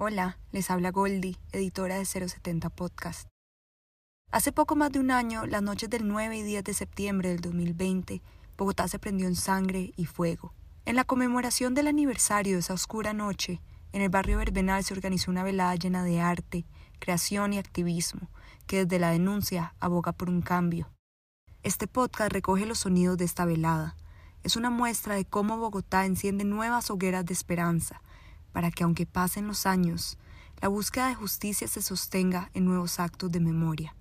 Hola, les habla Goldie, editora de 070 Podcast. Hace poco más de un año, las noches del 9 y 10 de septiembre del 2020, Bogotá se prendió en sangre y fuego. En la conmemoración del aniversario de esa oscura noche, en el barrio Verbenal se organizó una velada llena de arte, creación y activismo, que desde la denuncia aboga por un cambio. Este podcast recoge los sonidos de esta velada. Es una muestra de cómo Bogotá enciende nuevas hogueras de esperanza, para que aunque pasen los años, la búsqueda de justicia se sostenga en nuevos actos de memoria.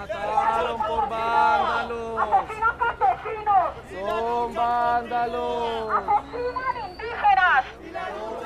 mataron por vándalos. ¡Asesinan campesinos! Son vándalos. ¡Asesinan indígenas!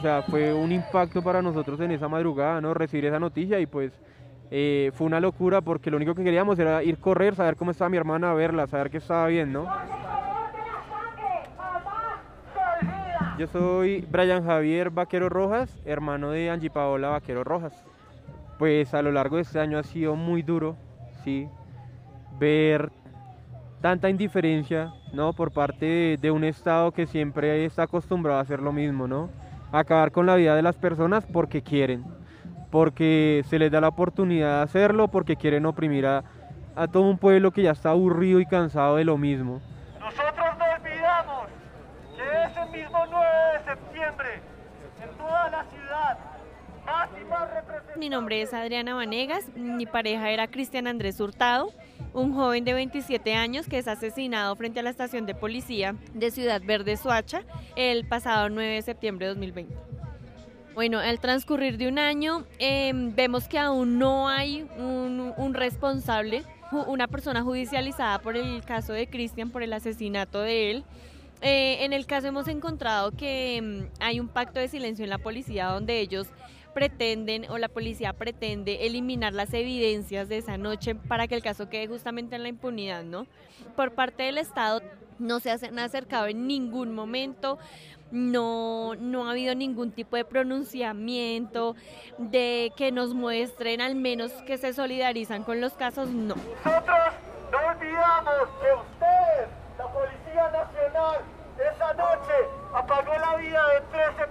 Sea, fue un impacto para nosotros en esa madrugada, ¿no? Recibir esa noticia y pues eh, fue una locura porque lo único que queríamos era ir correr, saber cómo estaba mi hermana, verla, saber que estaba bien, ¿no? Yo soy Brian Javier Vaquero Rojas, hermano de Angie Paola Vaquero Rojas. Pues a lo largo de este año ha sido muy duro, sí, ver tanta indiferencia, ¿no? Por parte de, de un Estado que siempre está acostumbrado a hacer lo mismo, ¿no? Acabar con la vida de las personas porque quieren, porque se les da la oportunidad de hacerlo, porque quieren oprimir a, a todo un pueblo que ya está aburrido y cansado de lo mismo. Nosotros no olvidamos que ese mismo 9 de septiembre, en toda la ciudad, más y más representados. Mi nombre es Adriana Vanegas, mi pareja era Cristian Andrés Hurtado, un joven de 27 años que es asesinado frente a la estación de policía de Ciudad Verde, Soacha, el pasado 9 de septiembre de 2020. Bueno, al transcurrir de un año eh, vemos que aún no hay un, responsable, una persona judicializada por el caso de Cristian, por el asesinato de él. Eh, en el caso hemos encontrado que mm, hay un pacto de silencio en la policía donde ellos pretenden o la policía pretende eliminar las evidencias de esa noche para que el caso quede justamente en la impunidad, ¿no? Por parte del Estado no se han acercado en ningún momento, no, no ha habido ningún tipo de pronunciamiento, de que nos muestren al menos que se solidarizan con los casos, no. Nosotros no olvidamos que usted, la Policía Nacional, esa noche apagó la vida de 13 personas.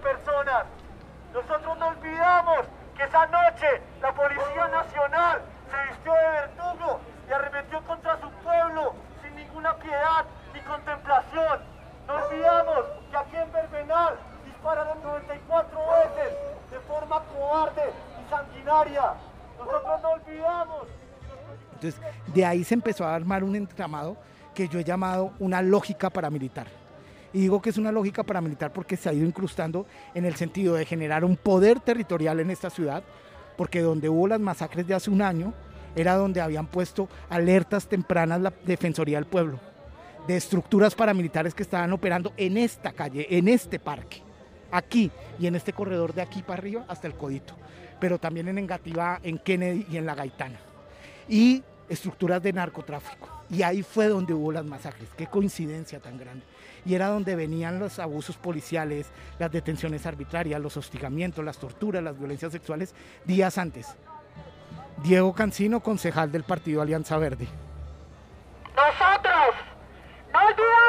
Nosotros no olvidamos que esa noche la Policía Nacional se vistió de verdugo y arremetió contra su pueblo sin ninguna piedad ni contemplación. No olvidamos que aquí en Verbenal dispararon 94 veces de forma cobarde y sanguinaria. Nosotros no olvidamos. Entonces, de ahí se empezó a armar un entramado que yo he llamado una lógica paramilitar. Y digo que es una lógica paramilitar porque se ha ido incrustando en el sentido de generar un poder territorial en esta ciudad, porque donde hubo las masacres de hace un año era donde habían puesto alertas tempranas la Defensoría del Pueblo, de estructuras paramilitares que estaban operando en esta calle, en este parque, aquí y en este corredor de aquí para arriba hasta el Codito, pero también en Engativá, en Kennedy y en La Gaitana y estructuras de narcotráfico. Y ahí fue donde hubo las masacres. Qué coincidencia tan grande. Y era donde venían los abusos policiales, las detenciones arbitrarias, los hostigamientos, las torturas, las violencias sexuales días antes. Diego Cancino, concejal del partido Alianza Verde. Nosotros no olvidamos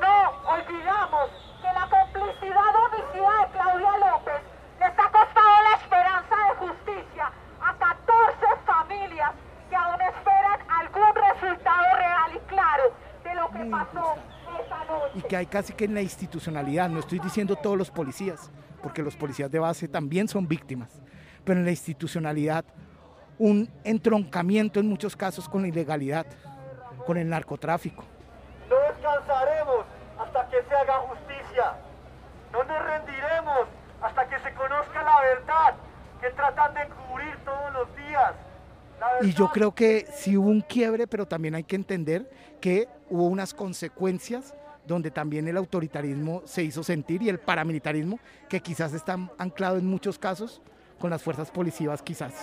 No olvidamos que la complicidad o de Claudia López les ha costado la esperanza de justicia a 14 familias que aún esperan algún resultado real y claro de lo que mm. pasó noche. Y que hay casi que en la institucionalidad, no estoy diciendo todos los policías, porque los policías de base también son víctimas, pero en la institucionalidad un entroncamiento en muchos casos con la ilegalidad, con el narcotráfico. No nos rendiremos hasta que se conozca la verdad que tratan de cubrir todos los días. Y yo creo que sí hubo un quiebre, pero también hay que entender que hubo unas consecuencias donde también el autoritarismo se hizo sentir y el paramilitarismo, que quizás está anclado en muchos casos con las fuerzas policivas quizás.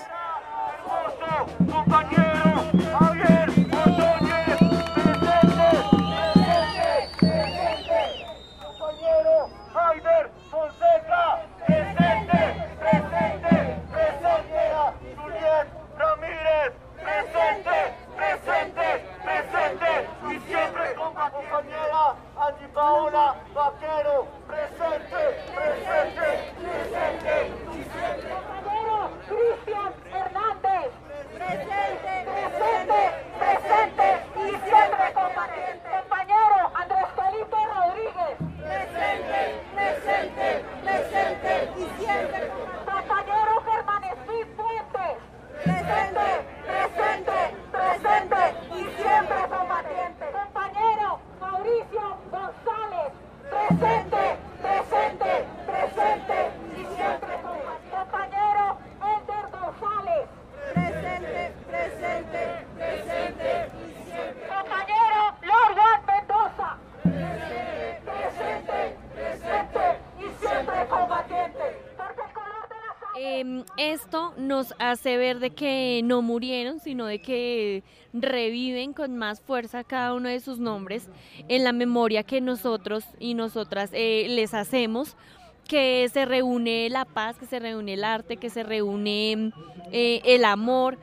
presente. Esto nos hace ver de que no murieron, sino de que reviven con más fuerza cada uno de sus nombres en la memoria que nosotros y nosotras eh, les hacemos que se reúne la paz, que se reúne el arte, que se reúne eh, el amor.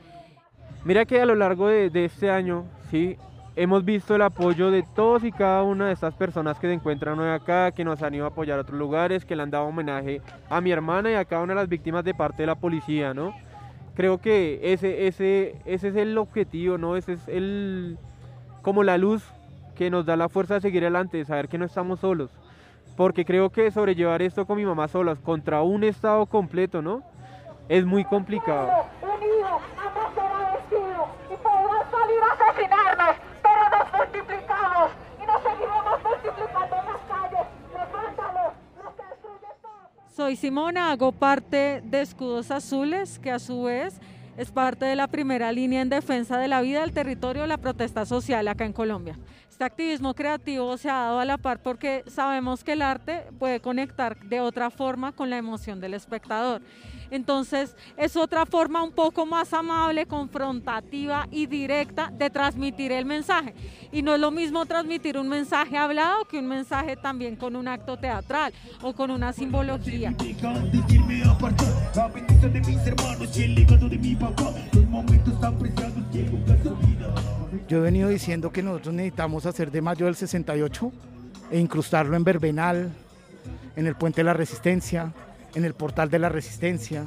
Mira que a lo largo de este año, sí, hemos visto el apoyo de todos y cada una de estas personas que se encuentran hoy acá, que nos han ido a apoyar a otros lugares, que le han dado homenaje a mi hermana y a cada una de las víctimas de parte de la policía, ¿no? Creo que ese, ese, ese es el objetivo, ¿no? Ese es el, como la luz que nos da la fuerza de seguir adelante, de saber que no estamos solos. Porque creo que sobrellevar esto con mi mamá solas contra un estado completo, ¿no? Es muy complicado. Soy Simona, hago parte de Escudos Azules, que a su vez es parte de la primera línea en defensa de la vida, del territorio la protesta social acá en Colombia. Este activismo creativo se ha dado a la par porque sabemos que el arte puede conectar de otra forma con la emoción del espectador. Entonces es otra forma un poco más amable, confrontativa y directa de transmitir el mensaje. Y no es lo mismo transmitir un mensaje hablado que un mensaje también con un acto teatral o con una simbología. Yo he venido diciendo que nosotros necesitamos hacer de mayo del 68 e incrustarlo en Verbenal, en el Puente de la Resistencia, en el Portal de la Resistencia,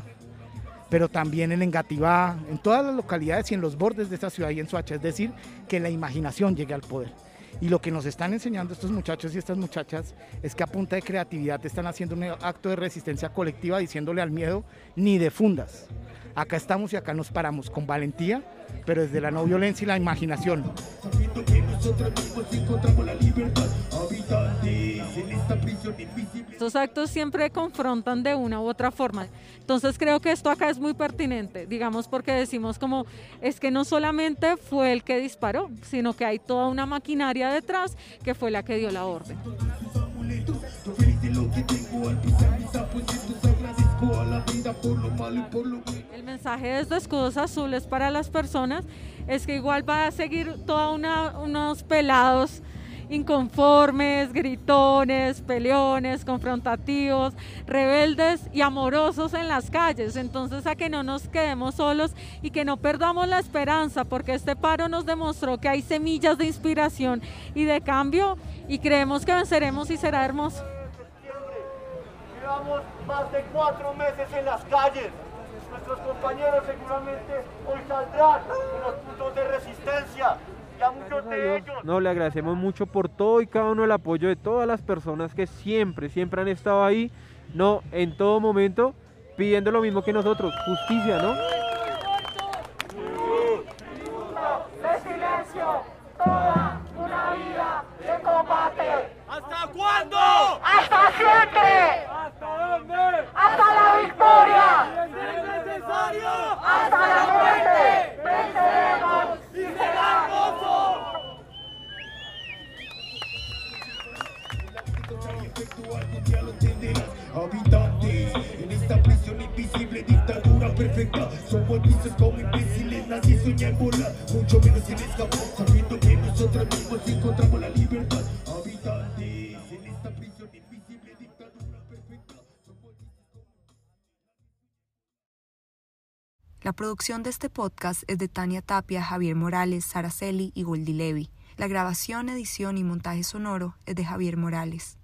pero también en Engativá, en todas las localidades y en los bordes de esta ciudad y en Soacha. Es decir, que la imaginación llegue al poder. Y lo que nos están enseñando estos muchachos y estas muchachas es que a punta de creatividad están haciendo un acto de resistencia colectiva diciéndole al miedo ni de fundas. Acá estamos y acá nos paramos con valentía, pero desde la no violencia y la imaginación. Estos actos siempre confrontan de una u otra forma. Entonces creo que esto acá es muy pertinente, digamos porque decimos como es que no solamente fue el que disparó, sino que hay toda una maquinaria detrás que fue la que dio la orden. El mensaje desde Escudos Azules para las personas es que igual va a seguir toda una, unos pelados inconformes, gritones, peleones, confrontativos, rebeldes y amorosos en las calles. Entonces a que no nos quedemos solos y que no perdamos la esperanza, porque este paro nos demostró que hay semillas de inspiración y de cambio y creemos que venceremos y será hermoso. Llevamos más de cuatro meses en las calles. Nuestros compañeros seguramente hoy saldrán en los puntos de resistencia. y a muchos de ellos. No, le agradecemos mucho por todo y cada uno el apoyo de todas las personas que siempre, siempre han estado ahí, no, en todo momento, pidiendo lo mismo que nosotros, justicia, ¿no? de silencio, toda una vida de combate. ¿Hasta cuándo? ¡Hasta siempre! La producción de este podcast es de Tania Tapia, Javier Morales, Saraceli y Goldi Levi. La grabación, edición y montaje sonoro es de Javier Morales.